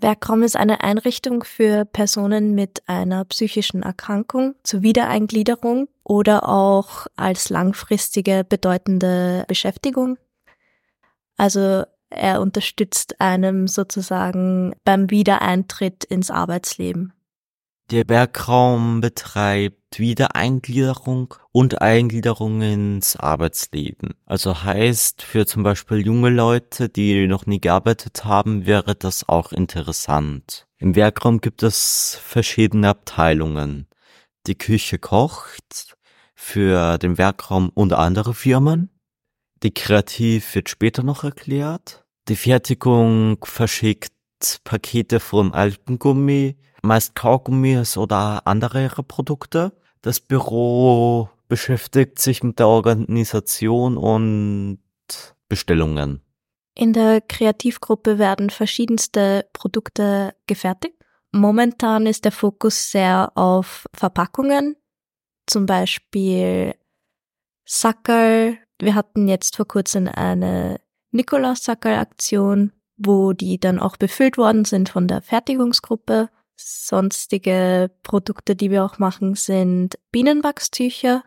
Werkraum ist eine Einrichtung für Personen mit einer psychischen Erkrankung zur Wiedereingliederung oder auch als langfristige bedeutende Beschäftigung. Also er unterstützt einem sozusagen beim Wiedereintritt ins Arbeitsleben. Der Werkraum betreibt Wiedereingliederung und Eingliederung ins Arbeitsleben. Also heißt, für zum Beispiel junge Leute, die noch nie gearbeitet haben, wäre das auch interessant. Im Werkraum gibt es verschiedene Abteilungen. Die Küche kocht für den Werkraum und andere Firmen. Die Kreativ wird später noch erklärt. Die Fertigung verschickt Pakete von Alpengummi meist Kaugummis oder andere Produkte. Das Büro beschäftigt sich mit der Organisation und Bestellungen. In der Kreativgruppe werden verschiedenste Produkte gefertigt. Momentan ist der Fokus sehr auf Verpackungen, zum Beispiel Sackerl. Wir hatten jetzt vor kurzem eine Nikolaus-Sackerl-Aktion, wo die dann auch befüllt worden sind von der Fertigungsgruppe. Sonstige Produkte, die wir auch machen, sind Bienenwachstücher.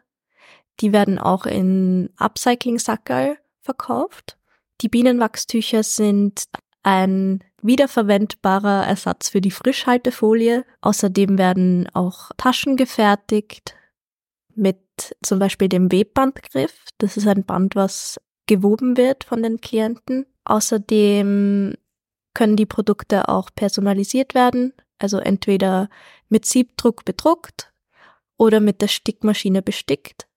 Die werden auch in Upcycling-Sackerl verkauft. Die Bienenwachstücher sind ein wiederverwendbarer Ersatz für die Frischhaltefolie. Außerdem werden auch Taschen gefertigt mit zum Beispiel dem Webbandgriff. Das ist ein Band, was gewoben wird von den Klienten. Außerdem können die Produkte auch personalisiert werden also entweder mit Siebdruck bedruckt oder mit der Stickmaschine bestickt.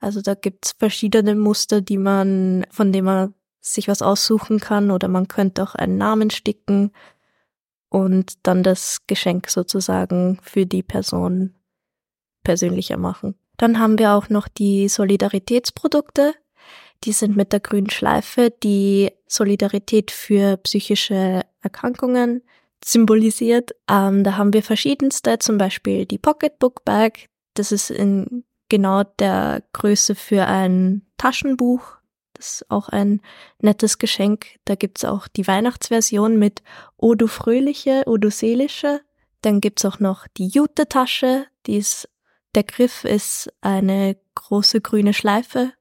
Also da gibt's verschiedene Muster, die man, von denen man sich was aussuchen kann oder man könnte auch einen Namen sticken und dann das Geschenk sozusagen für die Person persönlicher machen. Dann haben wir auch noch die Solidaritätsprodukte. Die sind mit der grünen Schleife die Solidarität für psychische Erkrankungen symbolisiert. Ähm, da haben wir verschiedenste, zum Beispiel die Pocketbook Bag. Das ist in genau der Größe für ein Taschenbuch. Das ist auch ein nettes Geschenk. Da gibt's auch die Weihnachtsversion mit O du Fröhliche, O du Seelische. Dann gibt's auch noch die Jute-Tasche. Die ist, der Griff ist eine große grüne Schleife.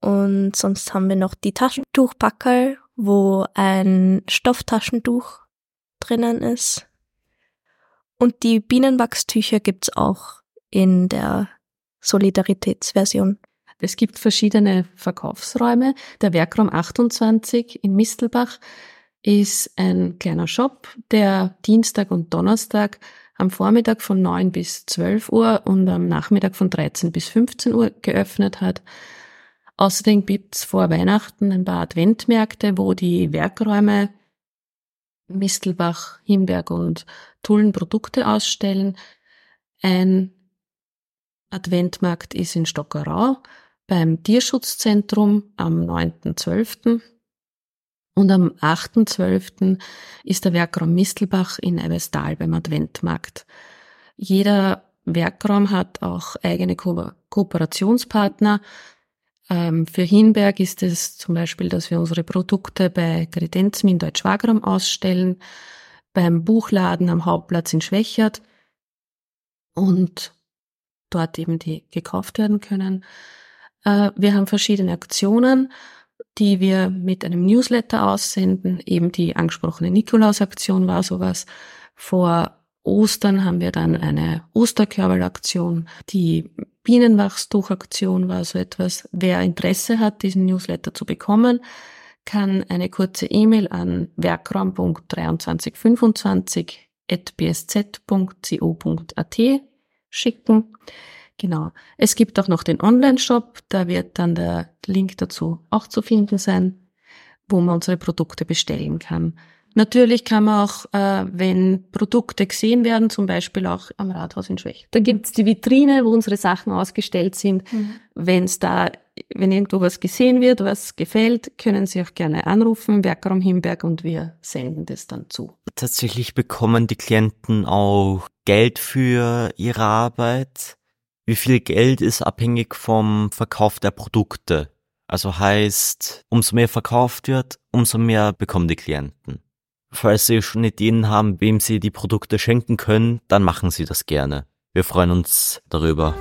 Und sonst haben wir noch die Taschentuchpackerl wo ein Stofftaschentuch drinnen ist. Und die Bienenwachstücher gibt's auch in der Solidaritätsversion. Es gibt verschiedene Verkaufsräume. Der Werkraum 28 in Mistelbach ist ein kleiner Shop, der Dienstag und Donnerstag am Vormittag von 9 bis 12 Uhr und am Nachmittag von 13 bis 15 Uhr geöffnet hat. Außerdem gibt's vor Weihnachten ein paar Adventmärkte, wo die Werkräume Mistelbach, Himberg und Tullen Produkte ausstellen. Ein Adventmarkt ist in Stockerau beim Tierschutzzentrum am 9.12. Und am 8.12. ist der Werkraum Mistelbach in Eiwestal beim Adventmarkt. Jeder Werkraum hat auch eigene Ko Kooperationspartner für Hinberg ist es zum Beispiel, dass wir unsere Produkte bei Credenzm in Deutsch-Wagram ausstellen, beim Buchladen am Hauptplatz in Schwächert und dort eben die gekauft werden können. Äh, wir haben verschiedene Aktionen, die wir mit einem Newsletter aussenden. Eben die angesprochene Nikolaus-Aktion war sowas. Vor Ostern haben wir dann eine Osterkörperlaktion. Die Bienenwachstuchaktion war so etwas. Wer Interesse hat, diesen Newsletter zu bekommen, kann eine kurze E-Mail an werkraum.2325.bsz.co.at schicken. Genau. Es gibt auch noch den Online-Shop, da wird dann der Link dazu auch zu finden sein, wo man unsere Produkte bestellen kann. Natürlich kann man auch, äh, wenn Produkte gesehen werden, zum Beispiel auch am Rathaus in Schwäch. Da gibt's die Vitrine, wo unsere Sachen ausgestellt sind. Mhm. Wenn es da, wenn irgendwo was gesehen wird, was gefällt, können Sie auch gerne anrufen, Werkraum Himberg, und wir senden das dann zu. Tatsächlich bekommen die Klienten auch Geld für ihre Arbeit. Wie viel Geld ist abhängig vom Verkauf der Produkte? Also heißt, umso mehr verkauft wird, umso mehr bekommen die Klienten. Falls Sie schon Ideen haben, wem Sie die Produkte schenken können, dann machen Sie das gerne. Wir freuen uns darüber.